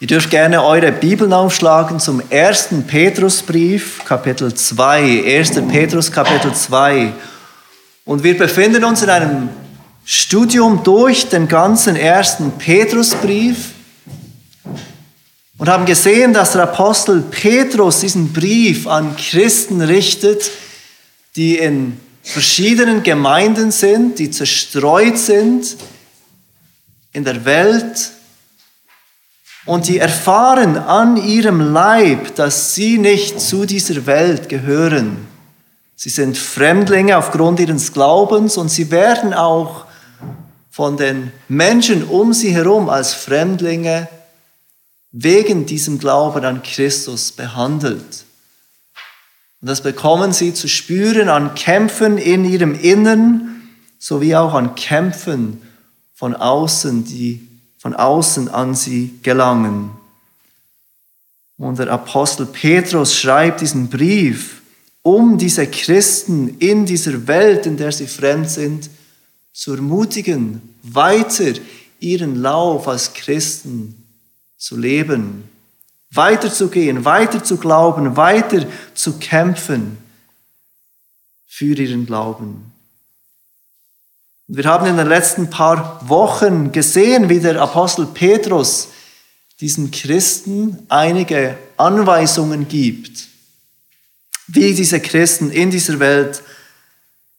Ihr dürft gerne eure Bibeln aufschlagen zum ersten Petrusbrief, Kapitel 2. 1. Petrus, Kapitel 2. Und wir befinden uns in einem Studium durch den ganzen ersten Petrusbrief und haben gesehen, dass der Apostel Petrus diesen Brief an Christen richtet, die in verschiedenen Gemeinden sind, die zerstreut sind in der Welt und die erfahren an ihrem Leib, dass sie nicht zu dieser Welt gehören. Sie sind Fremdlinge aufgrund ihres Glaubens und sie werden auch von den Menschen um sie herum als Fremdlinge wegen diesem Glauben an Christus behandelt. Und das bekommen sie zu spüren an Kämpfen in ihrem Innern sowie auch an Kämpfen von außen, die von außen an sie gelangen. Und der Apostel Petrus schreibt diesen Brief, um diese Christen in dieser Welt, in der sie fremd sind, zu ermutigen, weiter ihren Lauf als Christen zu leben, weiterzugehen, weiter zu glauben, weiter zu kämpfen für ihren Glauben. Wir haben in den letzten paar Wochen gesehen, wie der Apostel Petrus diesen Christen einige Anweisungen gibt, wie diese Christen in dieser Welt,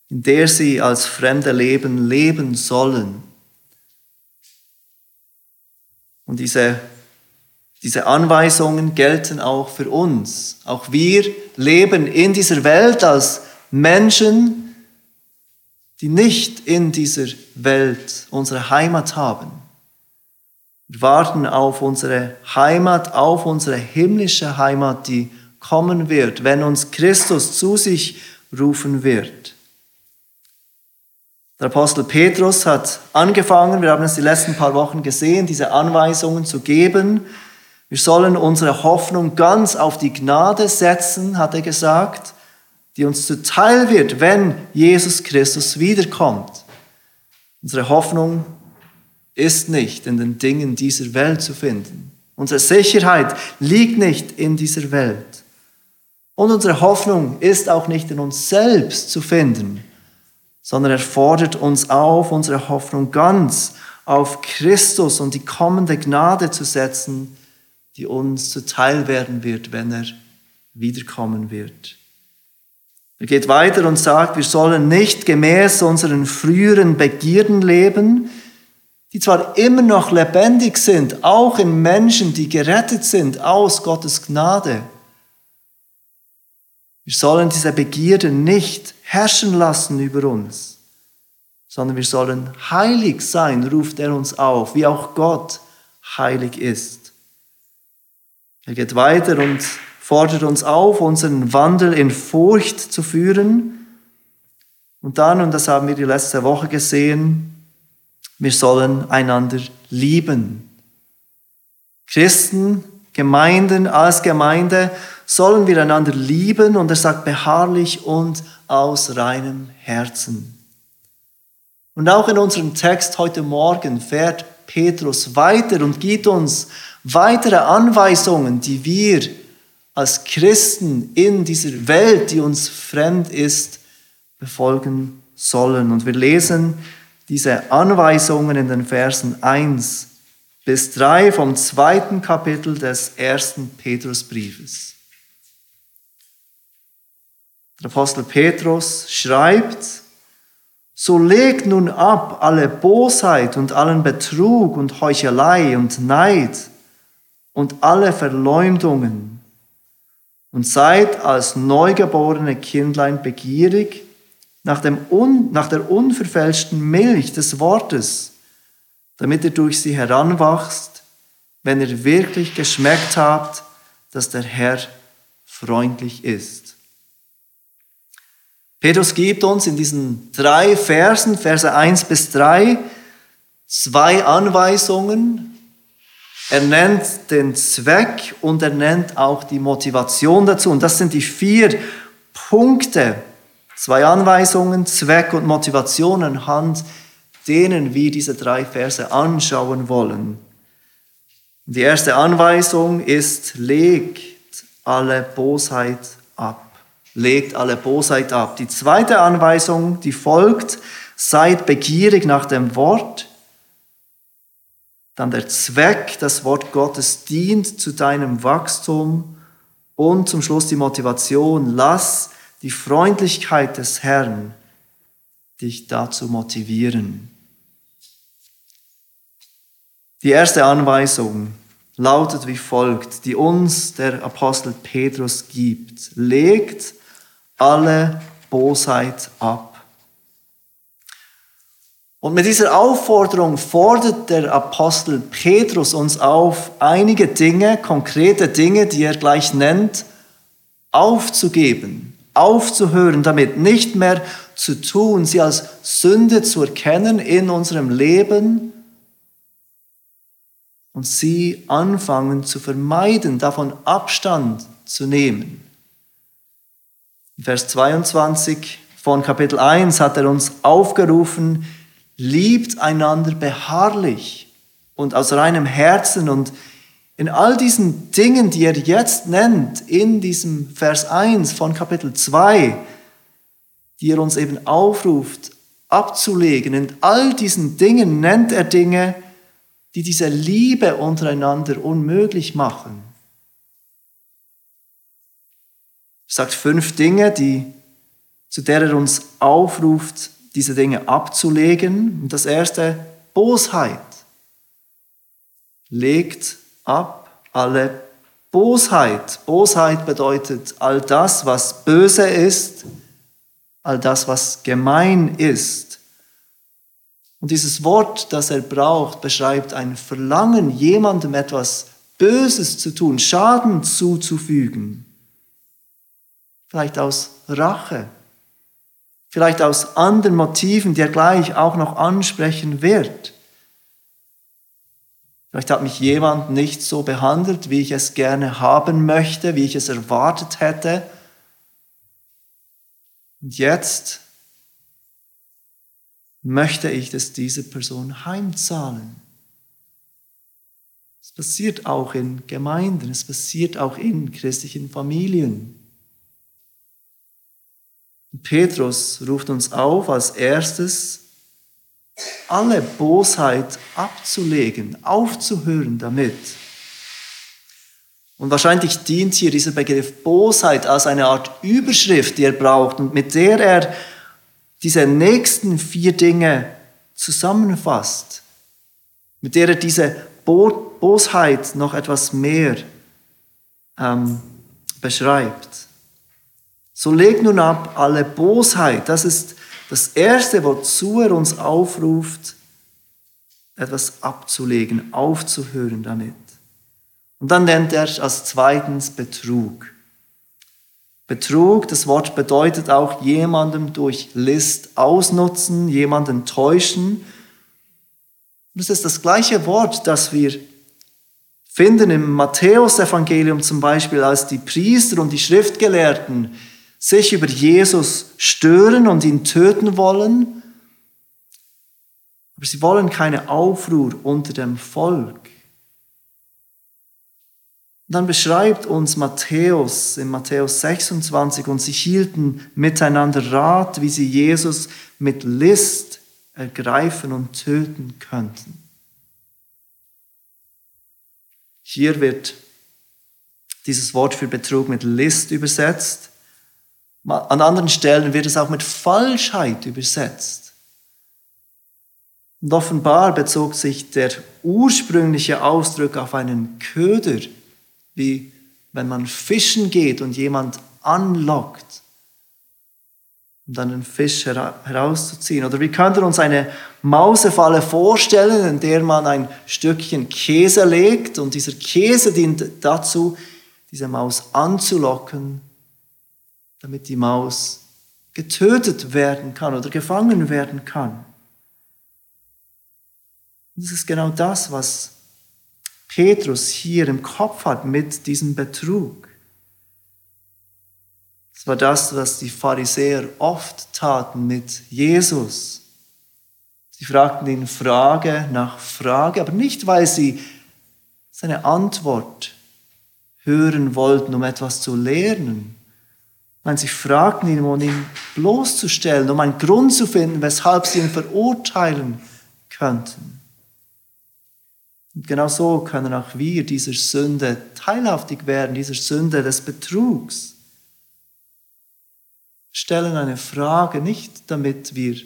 in der sie als Fremde leben, leben sollen. Und diese, diese Anweisungen gelten auch für uns. Auch wir leben in dieser Welt als Menschen, die nicht in dieser Welt unsere Heimat haben. Wir warten auf unsere Heimat, auf unsere himmlische Heimat, die kommen wird, wenn uns Christus zu sich rufen wird. Der Apostel Petrus hat angefangen, wir haben es die letzten paar Wochen gesehen, diese Anweisungen zu geben. Wir sollen unsere Hoffnung ganz auf die Gnade setzen, hat er gesagt die uns zuteil wird, wenn Jesus Christus wiederkommt. Unsere Hoffnung ist nicht in den Dingen dieser Welt zu finden. Unsere Sicherheit liegt nicht in dieser Welt. Und unsere Hoffnung ist auch nicht in uns selbst zu finden, sondern er fordert uns auf, unsere Hoffnung ganz auf Christus und die kommende Gnade zu setzen, die uns zuteil werden wird, wenn er wiederkommen wird. Er geht weiter und sagt, wir sollen nicht gemäß unseren früheren Begierden leben, die zwar immer noch lebendig sind, auch in Menschen, die gerettet sind aus Gottes Gnade. Wir sollen diese Begierden nicht herrschen lassen über uns, sondern wir sollen heilig sein, ruft er uns auf, wie auch Gott heilig ist. Er geht weiter und fordert uns auf, unseren Wandel in Furcht zu führen. Und dann, und das haben wir die letzte Woche gesehen, wir sollen einander lieben. Christen, Gemeinden als Gemeinde sollen wir einander lieben und er sagt beharrlich und aus reinem Herzen. Und auch in unserem Text heute Morgen fährt Petrus weiter und gibt uns weitere Anweisungen, die wir als Christen in dieser Welt, die uns fremd ist, befolgen sollen. Und wir lesen diese Anweisungen in den Versen 1 bis 3 vom zweiten Kapitel des ersten Petrusbriefes. Der Apostel Petrus schreibt, so legt nun ab alle Bosheit und allen Betrug und Heuchelei und Neid und alle Verleumdungen und seid als neugeborene Kindlein begierig nach, dem un, nach der unverfälschten Milch des Wortes, damit ihr durch sie heranwachst, wenn ihr wirklich geschmeckt habt, dass der Herr freundlich ist. Petrus gibt uns in diesen drei Versen, Verse 1 bis 3, zwei Anweisungen, er nennt den Zweck und er nennt auch die Motivation dazu. Und das sind die vier Punkte, zwei Anweisungen, Zweck und Motivation anhand denen wir diese drei Verse anschauen wollen. Die erste Anweisung ist, legt alle Bosheit ab. Legt alle Bosheit ab. Die zweite Anweisung, die folgt, seid begierig nach dem Wort. Dann der Zweck, das Wort Gottes dient zu deinem Wachstum. Und zum Schluss die Motivation, lass die Freundlichkeit des Herrn dich dazu motivieren. Die erste Anweisung lautet wie folgt, die uns der Apostel Petrus gibt. Legt alle Bosheit ab. Und mit dieser Aufforderung fordert der Apostel Petrus uns auf, einige Dinge, konkrete Dinge, die er gleich nennt, aufzugeben, aufzuhören, damit nicht mehr zu tun, sie als Sünde zu erkennen in unserem Leben und sie anfangen zu vermeiden, davon Abstand zu nehmen. Vers 22 von Kapitel 1 hat er uns aufgerufen, liebt einander beharrlich und aus reinem Herzen und in all diesen Dingen, die er jetzt nennt, in diesem Vers 1 von Kapitel 2, die er uns eben aufruft, abzulegen, in all diesen Dingen nennt er Dinge, die diese Liebe untereinander unmöglich machen. Er sagt fünf Dinge, die, zu der er uns aufruft, diese Dinge abzulegen. Und das erste, Bosheit. Legt ab alle Bosheit. Bosheit bedeutet all das, was böse ist, all das, was gemein ist. Und dieses Wort, das er braucht, beschreibt ein Verlangen, jemandem etwas Böses zu tun, Schaden zuzufügen. Vielleicht aus Rache, vielleicht aus anderen Motiven, die er gleich auch noch ansprechen wird. Vielleicht hat mich jemand nicht so behandelt, wie ich es gerne haben möchte, wie ich es erwartet hätte. Und jetzt möchte ich, dass diese Person heimzahlen. Es passiert auch in Gemeinden, es passiert auch in christlichen Familien. Petrus ruft uns auf, als erstes alle Bosheit abzulegen, aufzuhören damit. Und wahrscheinlich dient hier dieser Begriff Bosheit als eine Art Überschrift, die er braucht und mit der er diese nächsten vier Dinge zusammenfasst, mit der er diese Bosheit noch etwas mehr ähm, beschreibt. So leg nun ab alle Bosheit. Das ist das Erste, wozu er uns aufruft, etwas abzulegen, aufzuhören damit. Und dann nennt er als zweitens Betrug. Betrug, das Wort bedeutet auch jemandem durch List ausnutzen, jemanden täuschen. Das ist das gleiche Wort, das wir finden im Matthäusevangelium zum Beispiel, als die Priester und die Schriftgelehrten sich über Jesus stören und ihn töten wollen. Aber sie wollen keine Aufruhr unter dem Volk. Dann beschreibt uns Matthäus in Matthäus 26, und sie hielten miteinander Rat, wie sie Jesus mit List ergreifen und töten könnten. Hier wird dieses Wort für Betrug mit List übersetzt. An anderen Stellen wird es auch mit Falschheit übersetzt. Und offenbar bezog sich der ursprüngliche Ausdruck auf einen Köder, wie wenn man fischen geht und jemand anlockt, um dann einen Fisch herauszuziehen. Oder wie könnte uns eine Mausefalle vorstellen, in der man ein Stückchen Käse legt und dieser Käse dient dazu, diese Maus anzulocken, damit die Maus getötet werden kann oder gefangen werden kann. Und das ist genau das, was Petrus hier im Kopf hat mit diesem Betrug. Es war das, was die Pharisäer oft taten mit Jesus. Sie fragten ihn Frage nach Frage, aber nicht, weil sie seine Antwort hören wollten, um etwas zu lernen. Wenn sie fragten ihn, um ihn bloßzustellen, um einen Grund zu finden, weshalb sie ihn verurteilen könnten. Und genau so können auch wir dieser Sünde teilhaftig werden, dieser Sünde des Betrugs. Stellen eine Frage nicht, damit wir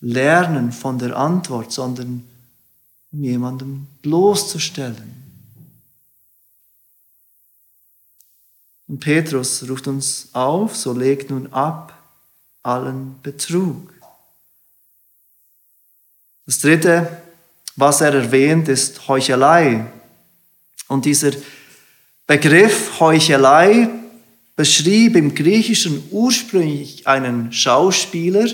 lernen von der Antwort, sondern um jemanden bloßzustellen. Und Petrus ruft uns auf, so legt nun ab allen Betrug. Das dritte, was er erwähnt, ist Heuchelei. Und dieser Begriff Heuchelei beschrieb im Griechischen ursprünglich einen Schauspieler,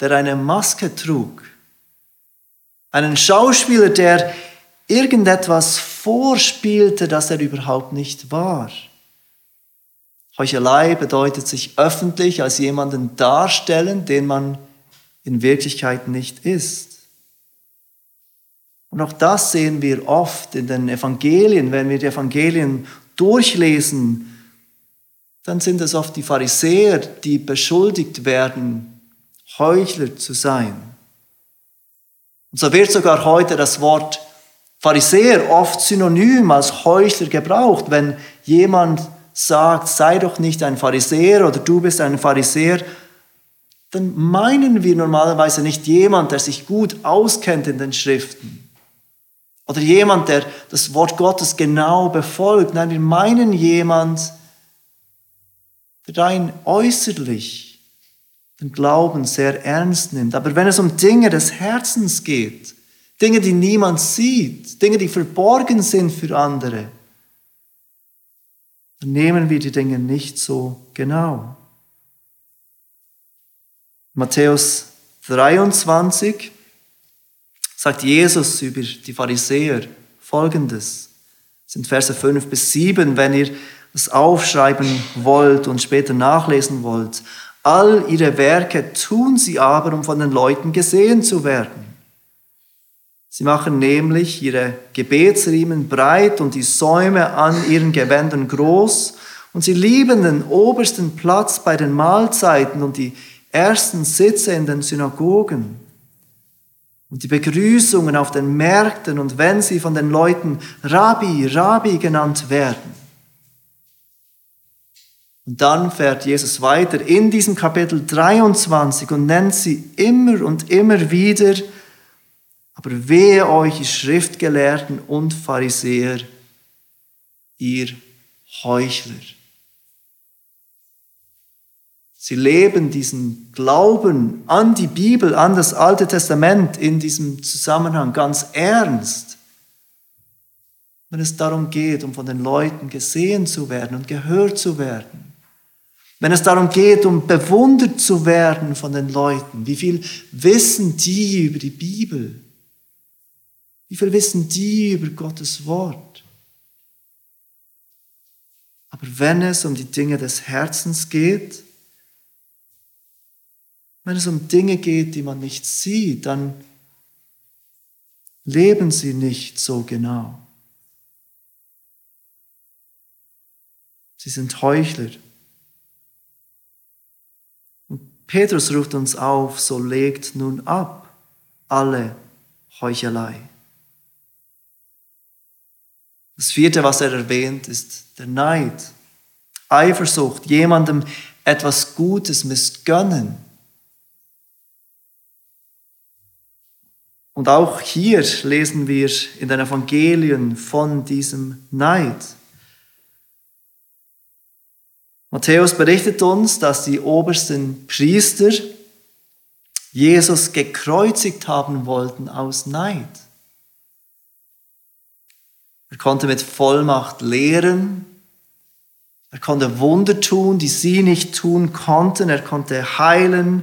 der eine Maske trug. Einen Schauspieler, der irgendetwas vorspielte, das er überhaupt nicht war. Heuchelei bedeutet sich öffentlich als jemanden darstellen, den man in Wirklichkeit nicht ist. Und auch das sehen wir oft in den Evangelien. Wenn wir die Evangelien durchlesen, dann sind es oft die Pharisäer, die beschuldigt werden, Heuchler zu sein. Und so wird sogar heute das Wort Pharisäer oft synonym als Heuchler gebraucht, wenn jemand sagt, sei doch nicht ein Pharisäer oder du bist ein Pharisäer, dann meinen wir normalerweise nicht jemand, der sich gut auskennt in den Schriften oder jemand, der das Wort Gottes genau befolgt. Nein, wir meinen jemand, der rein äußerlich den Glauben sehr ernst nimmt. Aber wenn es um Dinge des Herzens geht, Dinge, die niemand sieht, Dinge, die verborgen sind für andere, nehmen wir die Dinge nicht so genau. Matthäus 23 sagt Jesus über die Pharisäer folgendes. Das sind Verse 5 bis 7, wenn ihr das aufschreiben wollt und später nachlesen wollt. All ihre Werke tun sie aber, um von den Leuten gesehen zu werden. Sie machen nämlich ihre Gebetsriemen breit und die Säume an ihren Gewändern groß und sie lieben den obersten Platz bei den Mahlzeiten und die ersten Sitze in den Synagogen und die Begrüßungen auf den Märkten und wenn sie von den Leuten Rabbi, Rabbi genannt werden. Und dann fährt Jesus weiter in diesem Kapitel 23 und nennt sie immer und immer wieder aber wehe euch, ihr Schriftgelehrten und Pharisäer, ihr Heuchler. Sie leben diesen Glauben an die Bibel, an das Alte Testament in diesem Zusammenhang ganz ernst. Wenn es darum geht, um von den Leuten gesehen zu werden und gehört zu werden. Wenn es darum geht, um bewundert zu werden von den Leuten. Wie viel wissen die über die Bibel? Wie viel wissen die über Gottes Wort? Aber wenn es um die Dinge des Herzens geht, wenn es um Dinge geht, die man nicht sieht, dann leben sie nicht so genau. Sie sind Heuchler. Und Petrus ruft uns auf, so legt nun ab alle Heuchelei. Das vierte, was er erwähnt, ist der Neid. Eifersucht, jemandem etwas Gutes missgönnen. Und auch hier lesen wir in den Evangelien von diesem Neid. Matthäus berichtet uns, dass die obersten Priester Jesus gekreuzigt haben wollten aus Neid. Er konnte mit Vollmacht lehren. Er konnte Wunder tun, die sie nicht tun konnten. Er konnte heilen,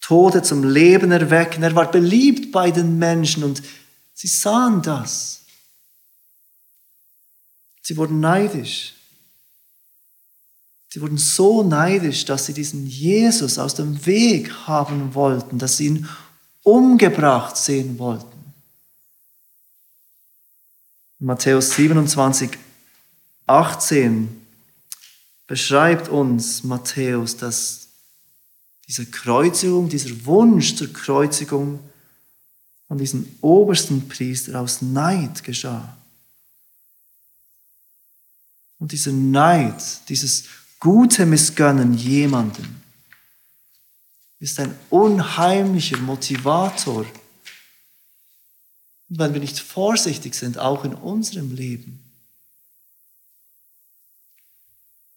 Tote zum Leben erwecken. Er war beliebt bei den Menschen und sie sahen das. Sie wurden neidisch. Sie wurden so neidisch, dass sie diesen Jesus aus dem Weg haben wollten, dass sie ihn umgebracht sehen wollten. Matthäus 27, 18 beschreibt uns Matthäus, dass diese Kreuzigung, dieser Wunsch zur Kreuzigung von diesem obersten Priester aus Neid geschah. Und dieser Neid, dieses gute Missgönnen jemanden, ist ein unheimlicher Motivator. Und wenn wir nicht vorsichtig sind, auch in unserem Leben.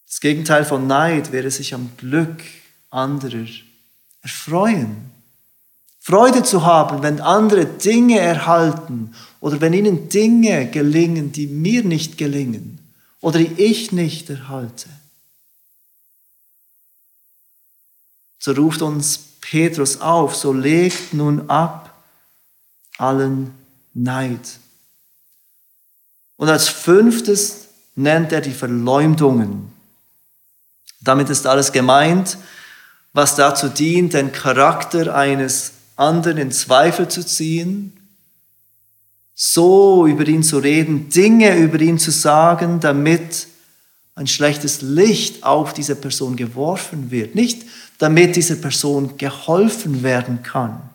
Das Gegenteil von Neid wäre sich am Glück anderer erfreuen. Freude zu haben, wenn andere Dinge erhalten oder wenn ihnen Dinge gelingen, die mir nicht gelingen oder die ich nicht erhalte. So ruft uns Petrus auf, so legt nun ab allen Neid. Und als fünftes nennt er die Verleumdungen. Damit ist alles gemeint, was dazu dient, den Charakter eines anderen in Zweifel zu ziehen, so über ihn zu reden, Dinge über ihn zu sagen, damit ein schlechtes Licht auf diese Person geworfen wird. Nicht damit dieser Person geholfen werden kann.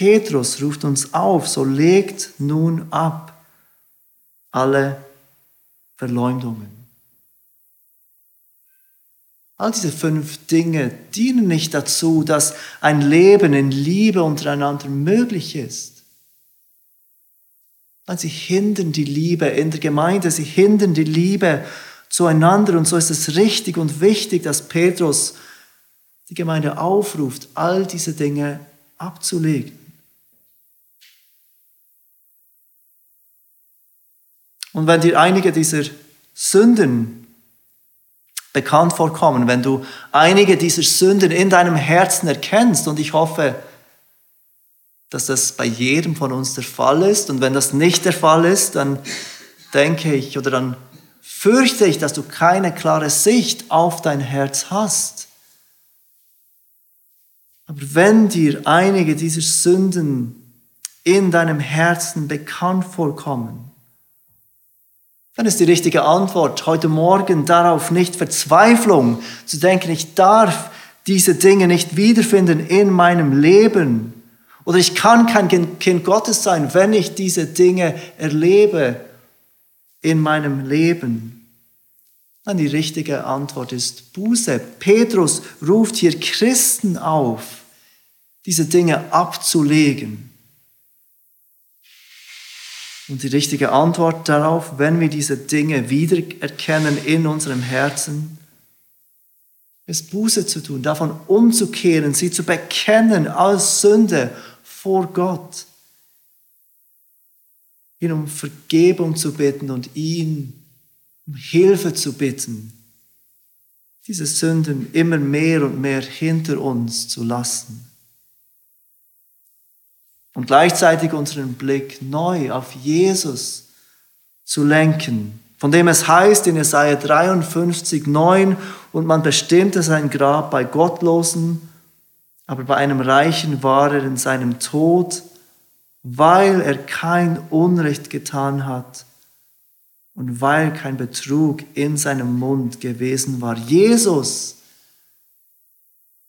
Petrus ruft uns auf, so legt nun ab alle Verleumdungen. All diese fünf Dinge dienen nicht dazu, dass ein Leben in Liebe untereinander möglich ist. Weil sie hindern die Liebe in der Gemeinde, sie hindern die Liebe zueinander. Und so ist es richtig und wichtig, dass Petrus die Gemeinde aufruft, all diese Dinge abzulegen. Und wenn dir einige dieser Sünden bekannt vorkommen, wenn du einige dieser Sünden in deinem Herzen erkennst. Und ich hoffe, dass das bei jedem von uns der Fall ist. Und wenn das nicht der Fall ist, dann denke ich oder dann fürchte ich, dass du keine klare Sicht auf dein Herz hast. Aber wenn dir einige dieser Sünden in deinem Herzen bekannt vorkommen, dann ist die richtige Antwort heute Morgen darauf nicht Verzweiflung, zu denken, ich darf diese Dinge nicht wiederfinden in meinem Leben. Oder ich kann kein Kind Gottes sein, wenn ich diese Dinge erlebe in meinem Leben. Dann die richtige Antwort ist Buße. Petrus ruft hier Christen auf, diese Dinge abzulegen und die richtige Antwort darauf, wenn wir diese Dinge wiedererkennen in unserem Herzen, ist Buße zu tun, davon umzukehren, sie zu bekennen als Sünde vor Gott, ihn um Vergebung zu bitten und ihn um Hilfe zu bitten, diese Sünden immer mehr und mehr hinter uns zu lassen und gleichzeitig unseren Blick neu auf Jesus zu lenken, von dem es heißt in Jesaja 53, 9, und man bestimmte sein Grab bei Gottlosen, aber bei einem Reichen war er in seinem Tod, weil er kein Unrecht getan hat und weil kein Betrug in seinem Mund gewesen war. Jesus,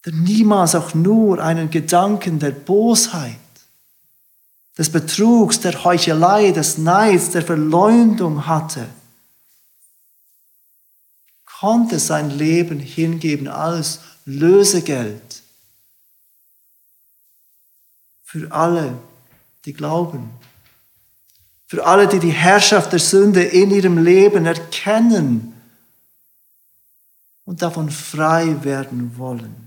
der niemals auch nur einen Gedanken der Bosheit des Betrugs, der Heuchelei, des Neids, der Verleumdung hatte, konnte sein Leben hingeben als Lösegeld für alle, die glauben. Für alle, die die Herrschaft der Sünde in ihrem Leben erkennen und davon frei werden wollen.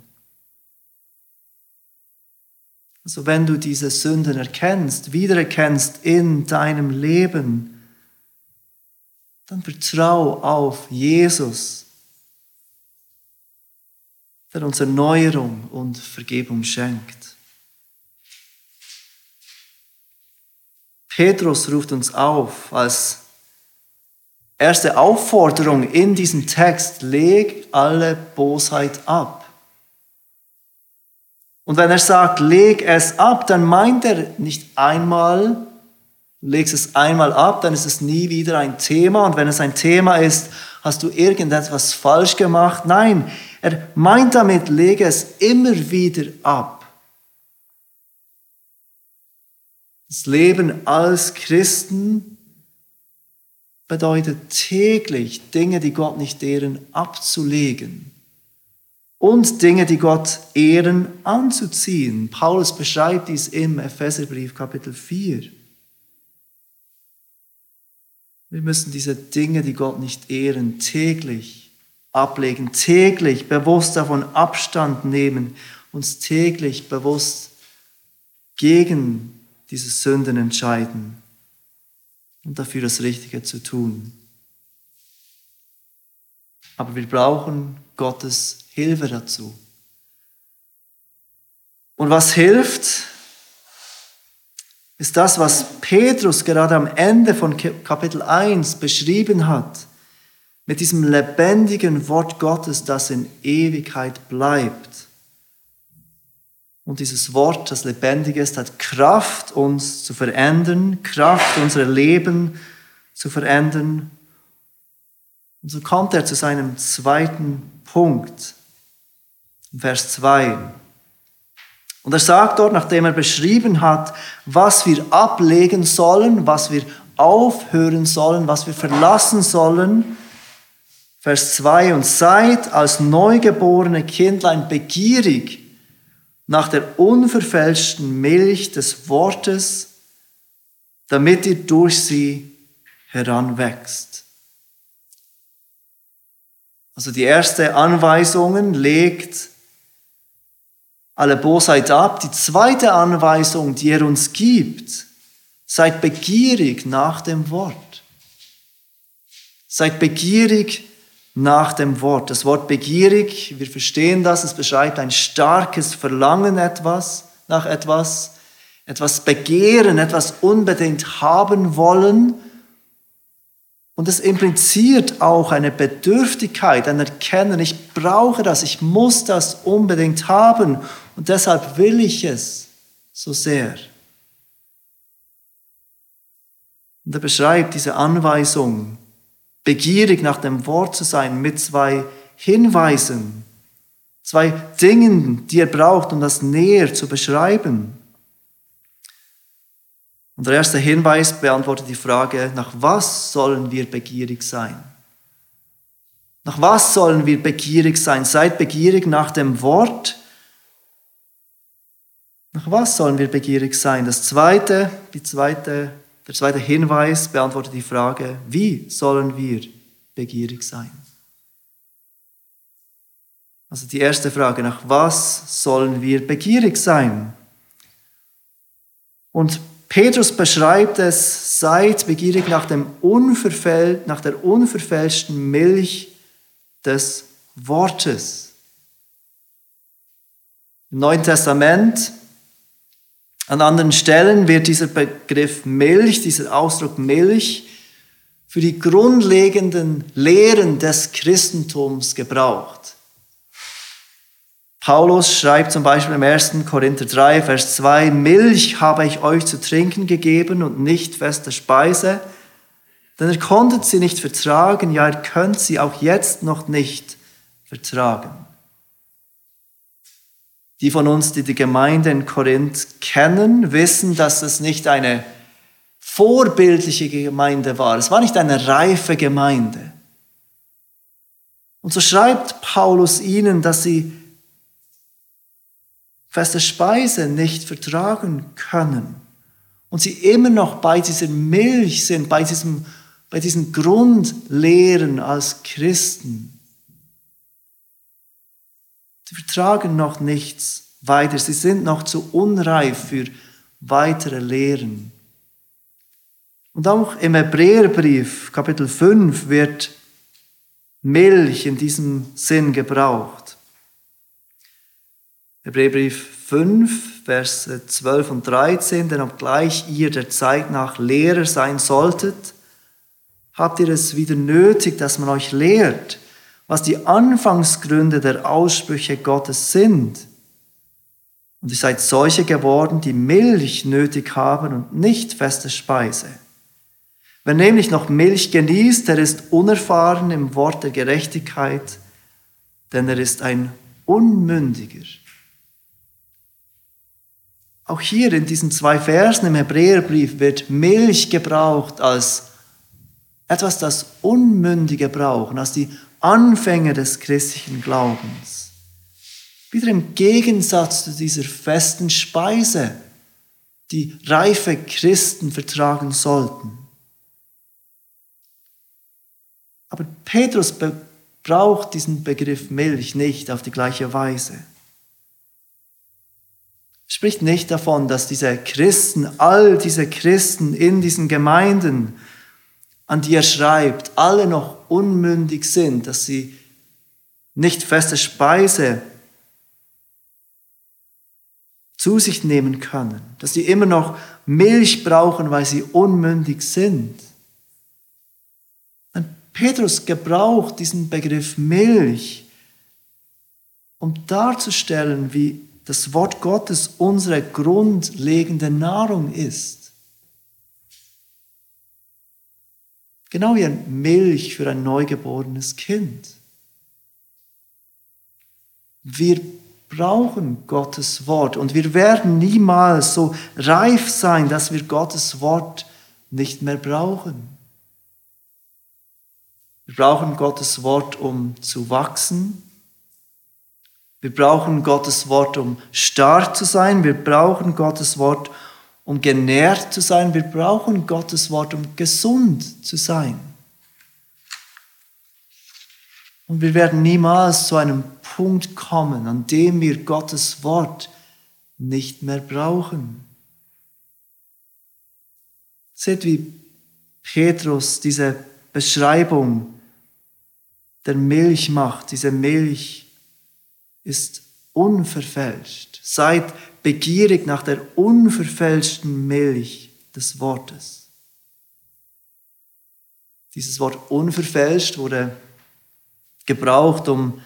Also wenn du diese Sünden erkennst, wiedererkennst in deinem Leben, dann vertrau auf Jesus, der uns Erneuerung und Vergebung schenkt. Petrus ruft uns auf als erste Aufforderung in diesem Text, leg alle Bosheit ab. Und wenn er sagt, leg es ab, dann meint er nicht einmal legst es einmal ab, dann ist es nie wieder ein Thema. Und wenn es ein Thema ist, hast du irgendetwas falsch gemacht. Nein, er meint damit, lege es immer wieder ab. Das Leben als Christen bedeutet täglich Dinge, die Gott nicht ehren, abzulegen und Dinge, die Gott ehren, anzuziehen. Paulus beschreibt dies im Epheserbrief Kapitel 4. Wir müssen diese Dinge, die Gott nicht ehren, täglich ablegen, täglich bewusst davon Abstand nehmen, uns täglich bewusst gegen diese Sünden entscheiden und dafür das Richtige zu tun. Aber wir brauchen Gottes Hilfe dazu. Und was hilft? ist das, was Petrus gerade am Ende von Kapitel 1 beschrieben hat, mit diesem lebendigen Wort Gottes, das in Ewigkeit bleibt. Und dieses Wort, das lebendig ist, hat Kraft, uns zu verändern, Kraft, unser Leben zu verändern. Und so kommt er zu seinem zweiten Punkt, Vers 2. Und er sagt dort, nachdem er beschrieben hat, was wir ablegen sollen, was wir aufhören sollen, was wir verlassen sollen, Vers 2, und seid als neugeborene Kindlein begierig nach der unverfälschten Milch des Wortes, damit ihr durch sie heranwächst. Also die erste Anweisung legt alle Bosheit ab. Die zweite Anweisung, die er uns gibt, seid begierig nach dem Wort. Seid begierig nach dem Wort. Das Wort begierig, wir verstehen das, es beschreibt ein starkes Verlangen etwas, nach etwas, etwas begehren, etwas unbedingt haben wollen und es impliziert auch eine Bedürftigkeit, ein Erkennen, ich brauche das, ich muss das unbedingt haben und deshalb will ich es so sehr. Und er beschreibt diese Anweisung, begierig nach dem Wort zu sein, mit zwei Hinweisen, zwei Dingen, die er braucht, um das näher zu beschreiben. Und der erste Hinweis beantwortet die Frage, nach was sollen wir begierig sein? Nach was sollen wir begierig sein? Seid begierig nach dem Wort. Nach was sollen wir begierig sein? Das zweite, die zweite, der zweite Hinweis beantwortet die Frage, wie sollen wir begierig sein? Also die erste Frage, nach was sollen wir begierig sein? Und Petrus beschreibt es, seid begierig nach, dem Unverfäl nach der unverfälschten Milch des Wortes. Im Neuen Testament, an anderen Stellen wird dieser Begriff Milch, dieser Ausdruck Milch, für die grundlegenden Lehren des Christentums gebraucht. Paulus schreibt zum Beispiel im 1. Korinther 3, Vers 2, Milch habe ich euch zu trinken gegeben und nicht feste Speise, denn ihr konntet sie nicht vertragen, ja, ihr könnt sie auch jetzt noch nicht vertragen. Die von uns, die die Gemeinde in Korinth kennen, wissen, dass es nicht eine vorbildliche Gemeinde war. Es war nicht eine reife Gemeinde. Und so schreibt Paulus ihnen, dass sie feste Speise nicht vertragen können und sie immer noch bei dieser Milch sind, bei, diesem, bei diesen Grundlehren als Christen. Sie vertragen noch nichts weiter, sie sind noch zu unreif für weitere Lehren. Und auch im Hebräerbrief, Kapitel 5, wird Milch in diesem Sinn gebraucht. Hebräerbrief 5, Vers 12 und 13, denn obgleich ihr der Zeit nach Lehrer sein solltet, habt ihr es wieder nötig, dass man euch lehrt, was die Anfangsgründe der Aussprüche Gottes sind. Und ihr seid solche geworden, die Milch nötig haben und nicht feste Speise. Wer nämlich noch Milch genießt, der ist unerfahren im Wort der Gerechtigkeit, denn er ist ein Unmündiger. Auch hier in diesen zwei Versen im Hebräerbrief wird Milch gebraucht als etwas, das Unmündige brauchen, als die Anfänge des christlichen Glaubens. Wieder im Gegensatz zu dieser festen Speise, die reife Christen vertragen sollten. Aber Petrus braucht diesen Begriff Milch nicht auf die gleiche Weise spricht nicht davon, dass diese Christen, all diese Christen in diesen Gemeinden, an die er schreibt, alle noch unmündig sind, dass sie nicht feste Speise zu sich nehmen können, dass sie immer noch Milch brauchen, weil sie unmündig sind. Und Petrus gebraucht diesen Begriff Milch, um darzustellen, wie das Wort Gottes unsere grundlegende Nahrung ist. Genau wie ein Milch für ein neugeborenes Kind. Wir brauchen Gottes Wort und wir werden niemals so reif sein, dass wir Gottes Wort nicht mehr brauchen. Wir brauchen Gottes Wort, um zu wachsen, wir brauchen Gottes Wort, um stark zu sein. Wir brauchen Gottes Wort, um genährt zu sein. Wir brauchen Gottes Wort, um gesund zu sein. Und wir werden niemals zu einem Punkt kommen, an dem wir Gottes Wort nicht mehr brauchen. Seht, wie Petrus diese Beschreibung der Milch macht, diese Milch ist unverfälscht. Seid begierig nach der unverfälschten Milch des Wortes. Dieses Wort unverfälscht wurde gebraucht, um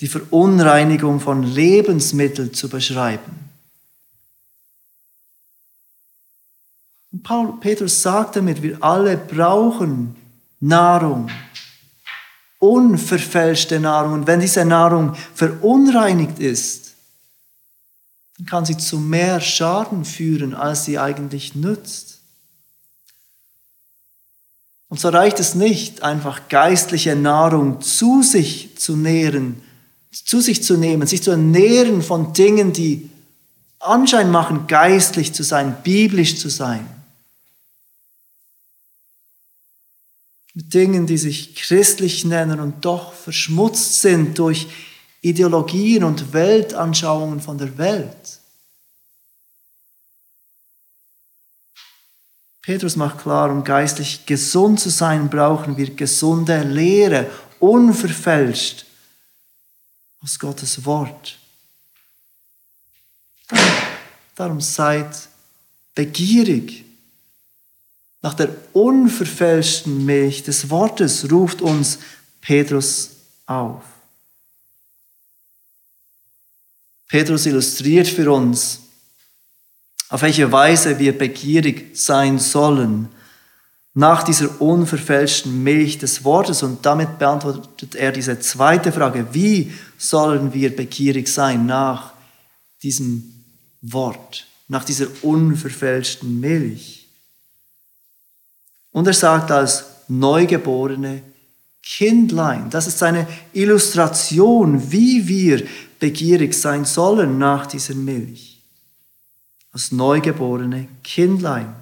die Verunreinigung von Lebensmitteln zu beschreiben. Und Paul, Petrus sagt damit, wir alle brauchen Nahrung, unverfälschte Nahrung. Und wenn diese Nahrung verunreinigt ist, dann kann sie zu mehr Schaden führen, als sie eigentlich nützt. Und so reicht es nicht, einfach geistliche Nahrung zu sich zu nähren, zu sich zu nehmen, sich zu ernähren von Dingen, die Anschein machen, geistlich zu sein, biblisch zu sein. mit Dingen, die sich christlich nennen und doch verschmutzt sind durch Ideologien und Weltanschauungen von der Welt. Petrus macht klar, um geistlich gesund zu sein, brauchen wir gesunde Lehre, unverfälscht aus Gottes Wort. Darum seid begierig nach der unverfälschten Milch des Wortes ruft uns Petrus auf. Petrus illustriert für uns, auf welche Weise wir begierig sein sollen nach dieser unverfälschten Milch des Wortes. Und damit beantwortet er diese zweite Frage, wie sollen wir begierig sein nach diesem Wort, nach dieser unverfälschten Milch? Und er sagt als neugeborene Kindlein. Das ist eine Illustration, wie wir begierig sein sollen nach dieser Milch. Als neugeborene Kindlein.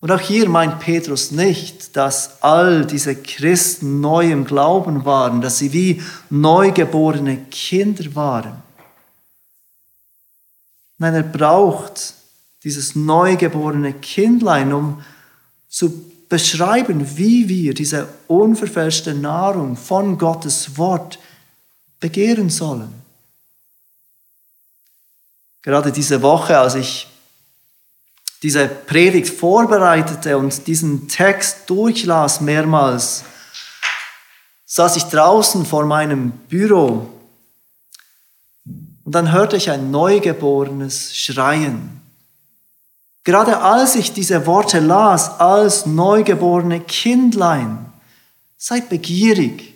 Und auch hier meint Petrus nicht, dass all diese Christen neu im Glauben waren, dass sie wie neugeborene Kinder waren. Nein, er braucht dieses neugeborene Kindlein, um zu beschreiben, wie wir diese unverfälschte Nahrung von Gottes Wort begehren sollen. Gerade diese Woche, als ich diese Predigt vorbereitete und diesen Text durchlas mehrmals, saß ich draußen vor meinem Büro Und dann hörte ich ein Neugeborenes schreien. Gerade als ich diese Worte las, als neugeborene Kindlein, seid begierig.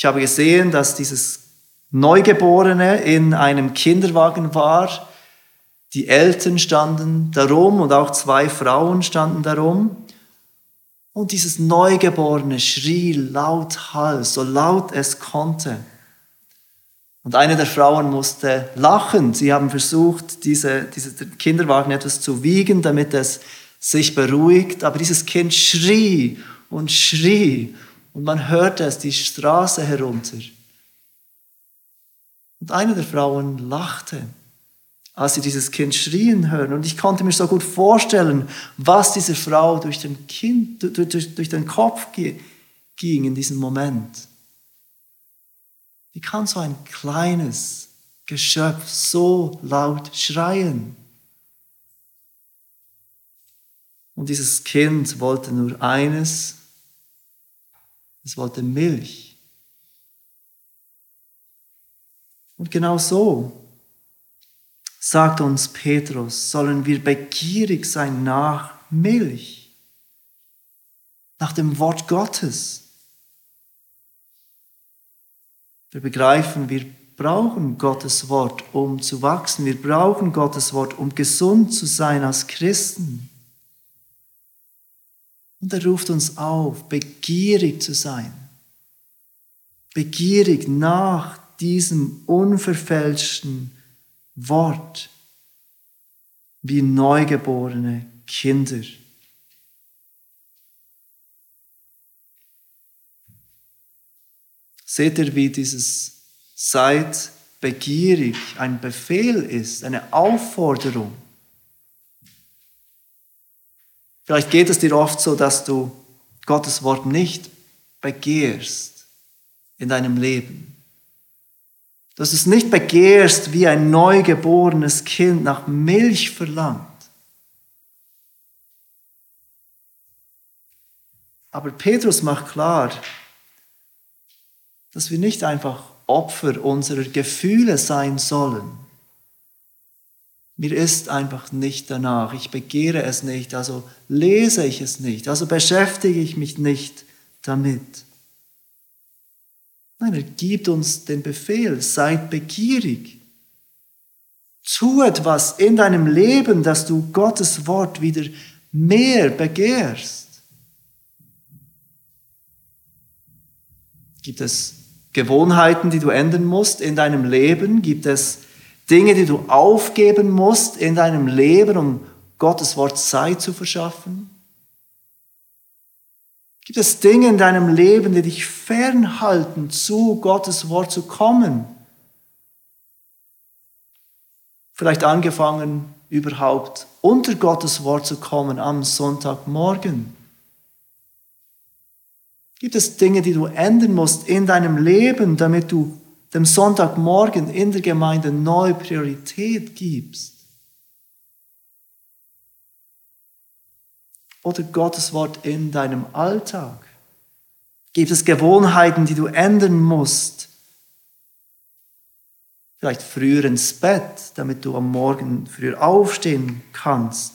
Ich habe gesehen, dass dieses Neugeborene in einem Kinderwagen war. Die Eltern standen darum und auch zwei Frauen standen darum. Und dieses Neugeborene schrie laut Hals, so laut es konnte. Und eine der Frauen musste lachen. Sie haben versucht, diese, diese Kinderwagen etwas zu wiegen, damit es sich beruhigt. Aber dieses Kind schrie und schrie. Und man hörte es die Straße herunter. Und eine der Frauen lachte, als sie dieses Kind schrien hören. Und ich konnte mir so gut vorstellen, was dieser Frau durch den, kind, durch, durch den Kopf ging in diesem Moment. Wie kann so ein kleines Geschöpf so laut schreien? Und dieses Kind wollte nur eines, es wollte Milch. Und genau so sagt uns Petrus, sollen wir begierig sein nach Milch, nach dem Wort Gottes. Wir begreifen, wir brauchen Gottes Wort, um zu wachsen. Wir brauchen Gottes Wort, um gesund zu sein als Christen. Und er ruft uns auf, begierig zu sein. Begierig nach diesem unverfälschten Wort, wie neugeborene Kinder. Seht ihr, wie dieses Seid begierig ein Befehl ist, eine Aufforderung? Vielleicht geht es dir oft so, dass du Gottes Wort nicht begehrst in deinem Leben. Dass du es nicht begehrst, wie ein neugeborenes Kind nach Milch verlangt. Aber Petrus macht klar, dass wir nicht einfach Opfer unserer Gefühle sein sollen. Mir ist einfach nicht danach, ich begehre es nicht, also lese ich es nicht, also beschäftige ich mich nicht damit. Nein, er gibt uns den Befehl, seid begierig. Tu etwas in deinem Leben, dass du Gottes Wort wieder mehr begehrst. Gibt es Gewohnheiten, die du ändern musst in deinem Leben? Gibt es Dinge, die du aufgeben musst in deinem Leben, um Gottes Wort Zeit zu verschaffen? Gibt es Dinge in deinem Leben, die dich fernhalten, zu Gottes Wort zu kommen? Vielleicht angefangen, überhaupt unter Gottes Wort zu kommen am Sonntagmorgen. Gibt es Dinge, die du ändern musst in deinem Leben, damit du dem Sonntagmorgen in der Gemeinde neue Priorität gibst? Oder Gottes Wort in deinem Alltag? Gibt es Gewohnheiten, die du ändern musst? Vielleicht früher ins Bett, damit du am Morgen früher aufstehen kannst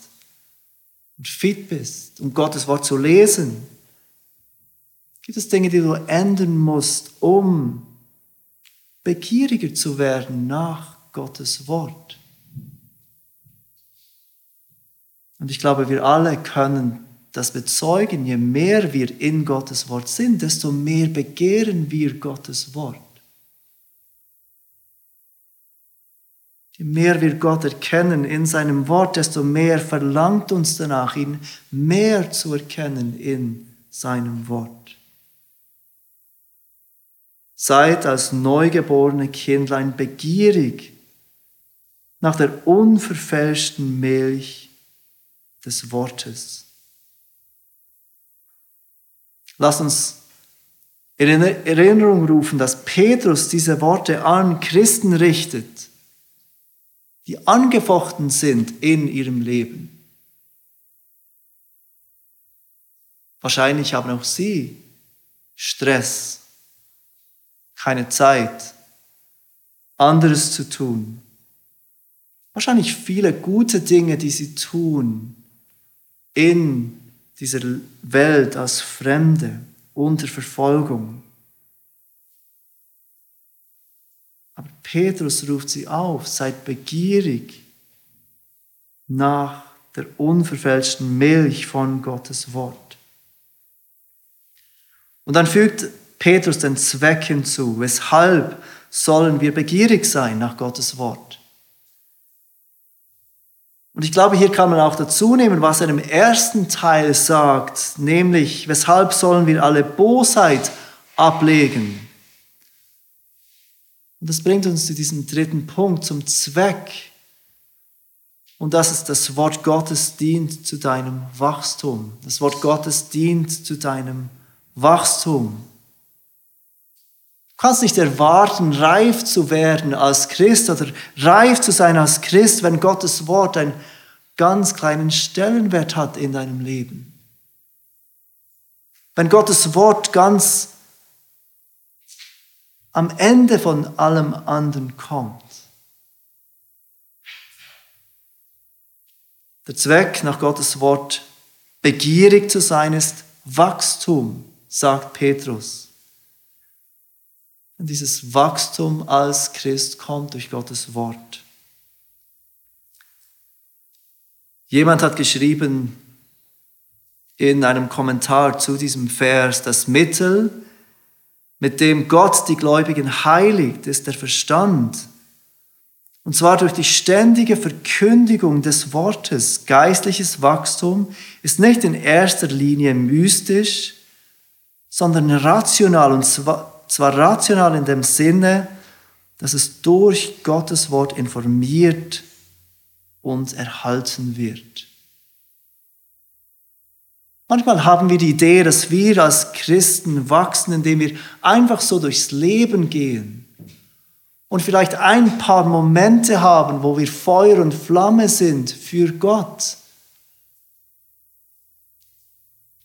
und fit bist, um Gottes Wort zu lesen. Gibt es Dinge, die du ändern musst, um begieriger zu werden nach Gottes Wort? Und ich glaube, wir alle können das bezeugen, je mehr wir in Gottes Wort sind, desto mehr begehren wir Gottes Wort. Je mehr wir Gott erkennen in seinem Wort, desto mehr verlangt uns danach, ihn mehr zu erkennen in seinem Wort. Seid als neugeborene Kindlein begierig nach der unverfälschten Milch des Wortes. Lass uns in Erinnerung rufen, dass Petrus diese Worte an Christen richtet, die angefochten sind in ihrem Leben. Wahrscheinlich haben auch sie Stress keine Zeit, anderes zu tun. Wahrscheinlich viele gute Dinge, die sie tun in dieser Welt als Fremde unter Verfolgung. Aber Petrus ruft sie auf, seid begierig nach der unverfälschten Milch von Gottes Wort. Und dann fügt Petrus den Zweck hinzu, weshalb sollen wir begierig sein nach Gottes Wort. Und ich glaube, hier kann man auch dazu nehmen, was er im ersten Teil sagt, nämlich, weshalb sollen wir alle Bosheit ablegen. Und das bringt uns zu diesem dritten Punkt, zum Zweck. Und das ist, das Wort Gottes dient zu deinem Wachstum. Das Wort Gottes dient zu deinem Wachstum. Du kannst nicht erwarten, reif zu werden als Christ oder reif zu sein als Christ, wenn Gottes Wort einen ganz kleinen Stellenwert hat in deinem Leben. Wenn Gottes Wort ganz am Ende von allem anderen kommt. Der Zweck nach Gottes Wort begierig zu sein ist Wachstum, sagt Petrus. Und dieses Wachstum als Christ kommt durch Gottes Wort. Jemand hat geschrieben in einem Kommentar zu diesem Vers, das Mittel, mit dem Gott die Gläubigen heiligt, ist der Verstand. Und zwar durch die ständige Verkündigung des Wortes. Geistliches Wachstum ist nicht in erster Linie mystisch, sondern rational und zwar zwar rational in dem Sinne, dass es durch Gottes Wort informiert und erhalten wird. Manchmal haben wir die Idee, dass wir als Christen wachsen, indem wir einfach so durchs Leben gehen und vielleicht ein paar Momente haben, wo wir Feuer und Flamme sind für Gott.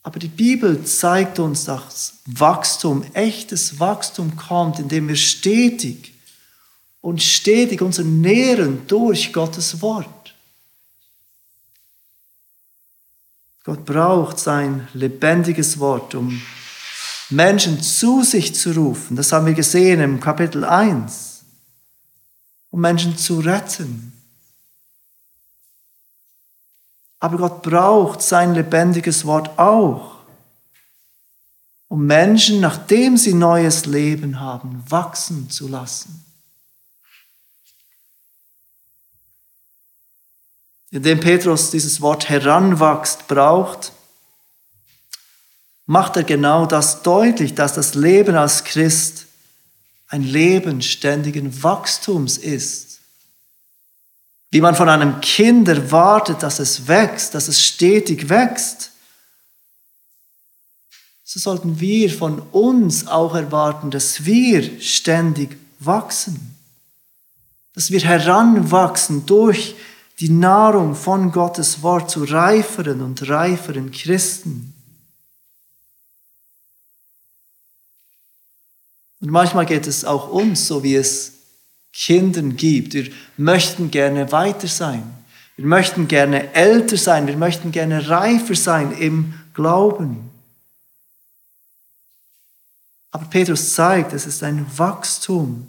Aber die Bibel zeigt uns, dass Wachstum, echtes Wachstum kommt, indem wir stetig und stetig uns nähren durch Gottes Wort. Gott braucht sein lebendiges Wort, um Menschen zu sich zu rufen. Das haben wir gesehen im Kapitel 1. Um Menschen zu retten. Aber Gott braucht sein lebendiges Wort auch, um Menschen, nachdem sie neues Leben haben, wachsen zu lassen. Indem Petrus dieses Wort heranwachst braucht, macht er genau das deutlich, dass das Leben als Christ ein Leben ständigen Wachstums ist. Wie man von einem Kind erwartet, dass es wächst, dass es stetig wächst. So sollten wir von uns auch erwarten, dass wir ständig wachsen. Dass wir heranwachsen durch die Nahrung von Gottes Wort zu reiferen und reiferen Christen. Und manchmal geht es auch uns, so wie es Kindern gibt. Wir möchten gerne weiter sein. Wir möchten gerne älter sein. Wir möchten gerne reifer sein im Glauben. Aber Petrus zeigt, es ist ein Wachstum,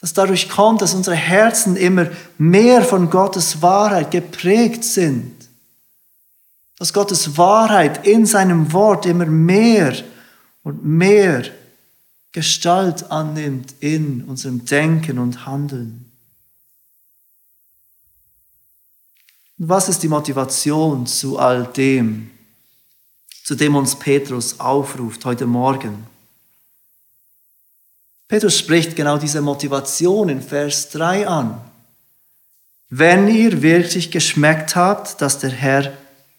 das dadurch kommt, dass unsere Herzen immer mehr von Gottes Wahrheit geprägt sind. Dass Gottes Wahrheit in seinem Wort immer mehr und mehr Gestalt annimmt in unserem Denken und Handeln. Und was ist die Motivation zu all dem, zu dem uns Petrus aufruft heute Morgen? Petrus spricht genau diese Motivation in Vers 3 an. Wenn ihr wirklich geschmeckt habt, dass der Herr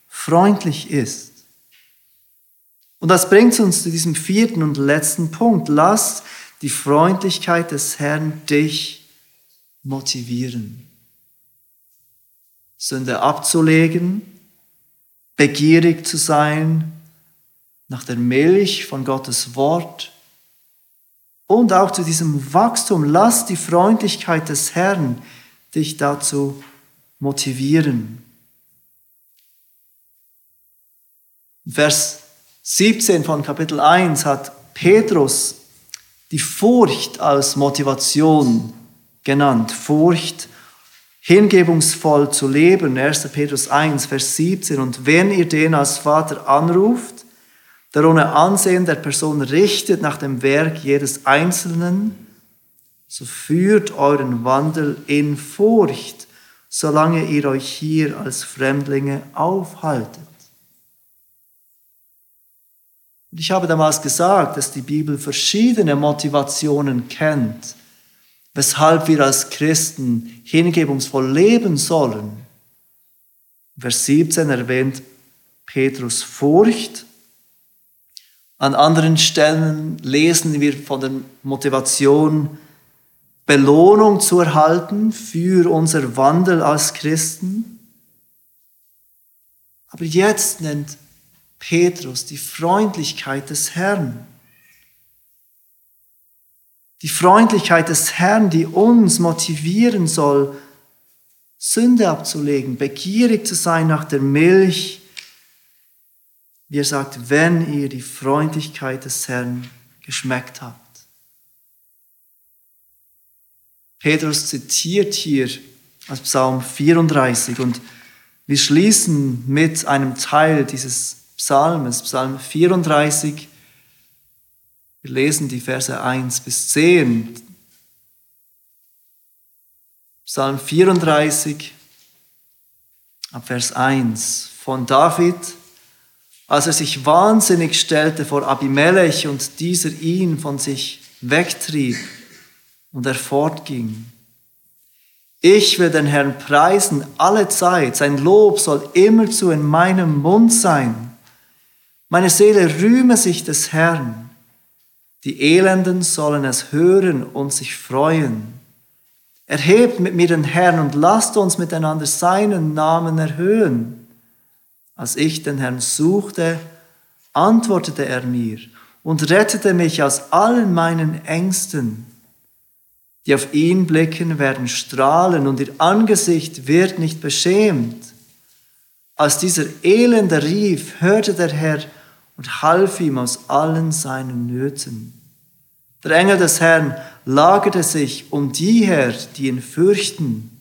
freundlich ist. Und das bringt uns zu diesem vierten und letzten Punkt. Lass die Freundlichkeit des Herrn dich motivieren. Sünde abzulegen, begierig zu sein nach der Milch von Gottes Wort und auch zu diesem Wachstum. Lass die Freundlichkeit des Herrn dich dazu motivieren. Vers 17 von Kapitel 1 hat Petrus die Furcht als Motivation genannt. Furcht, hingebungsvoll zu leben. 1. Petrus 1, Vers 17. Und wenn ihr den als Vater anruft, der ohne Ansehen der Person richtet nach dem Werk jedes Einzelnen, so führt euren Wandel in Furcht, solange ihr euch hier als Fremdlinge aufhaltet. Und ich habe damals gesagt, dass die Bibel verschiedene Motivationen kennt, weshalb wir als Christen hingebungsvoll leben sollen. Vers 17 erwähnt Petrus Furcht. An anderen Stellen lesen wir von der Motivation, Belohnung zu erhalten für unser Wandel als Christen. Aber jetzt nennt Petrus die Freundlichkeit des Herrn. Die Freundlichkeit des Herrn, die uns motivieren soll, Sünde abzulegen, begierig zu sein nach der Milch. Wie er sagt, wenn ihr die Freundlichkeit des Herrn geschmeckt habt. Petrus zitiert hier aus Psalm 34 und wir schließen mit einem Teil dieses Psalmes, Psalm 34. Wir lesen die Verse 1 bis 10. Psalm 34, ab Vers 1 von David, als er sich wahnsinnig stellte vor Abimelech und dieser ihn von sich wegtrieb und er fortging. Ich will den Herrn preisen alle Zeit, sein Lob soll immerzu in meinem Mund sein. Meine Seele rühme sich des Herrn. Die Elenden sollen es hören und sich freuen. Erhebt mit mir den Herrn und lasst uns miteinander seinen Namen erhöhen. Als ich den Herrn suchte, antwortete er mir und rettete mich aus allen meinen Ängsten. Die auf ihn blicken, werden strahlen und ihr Angesicht wird nicht beschämt. Als dieser Elende rief, hörte der Herr und half ihm aus allen seinen Nöten. Der Engel des Herrn lagerte sich um die her, die ihn fürchten,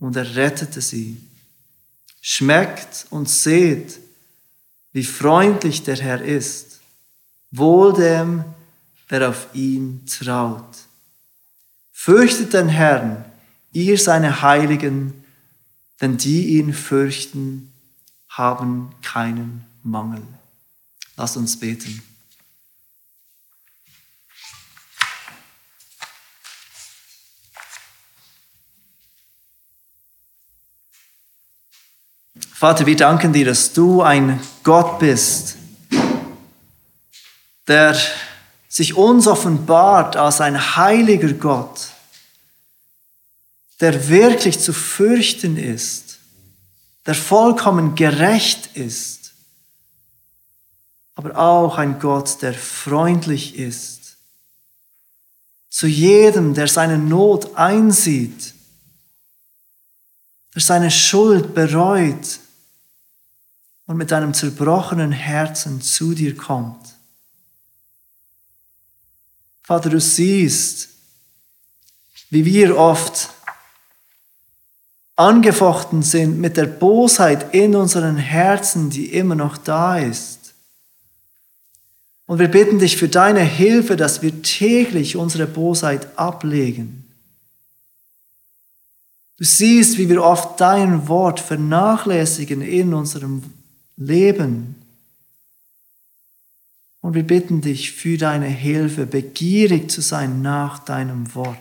und er rettete sie. Schmeckt und seht, wie freundlich der Herr ist, wohl dem, der auf ihn traut. Fürchtet den Herrn, ihr seine Heiligen, denn die ihn fürchten, haben keinen Mangel. Lass uns beten. Vater, wir danken dir, dass du ein Gott bist, der sich uns offenbart als ein heiliger Gott, der wirklich zu fürchten ist, der vollkommen gerecht ist aber auch ein Gott, der freundlich ist. Zu jedem, der seine Not einsieht, der seine Schuld bereut und mit einem zerbrochenen Herzen zu dir kommt. Vater, du siehst, wie wir oft angefochten sind mit der Bosheit in unseren Herzen, die immer noch da ist. Und wir bitten dich für deine Hilfe, dass wir täglich unsere Bosheit ablegen. Du siehst, wie wir oft dein Wort vernachlässigen in unserem Leben. Und wir bitten dich für deine Hilfe, begierig zu sein nach deinem Wort.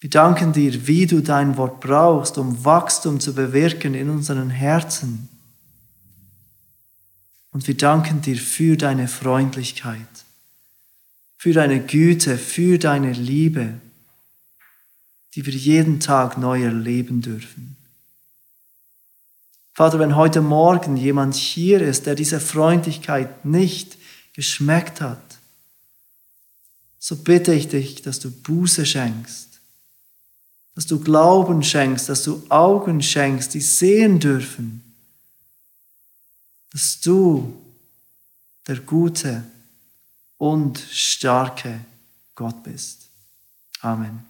Wir danken dir, wie du dein Wort brauchst, um Wachstum zu bewirken in unseren Herzen. Und wir danken dir für deine Freundlichkeit, für deine Güte, für deine Liebe, die wir jeden Tag neu erleben dürfen. Vater, wenn heute Morgen jemand hier ist, der diese Freundlichkeit nicht geschmeckt hat, so bitte ich dich, dass du Buße schenkst, dass du Glauben schenkst, dass du Augen schenkst, die sehen dürfen, dass du der gute und starke Gott bist. Amen.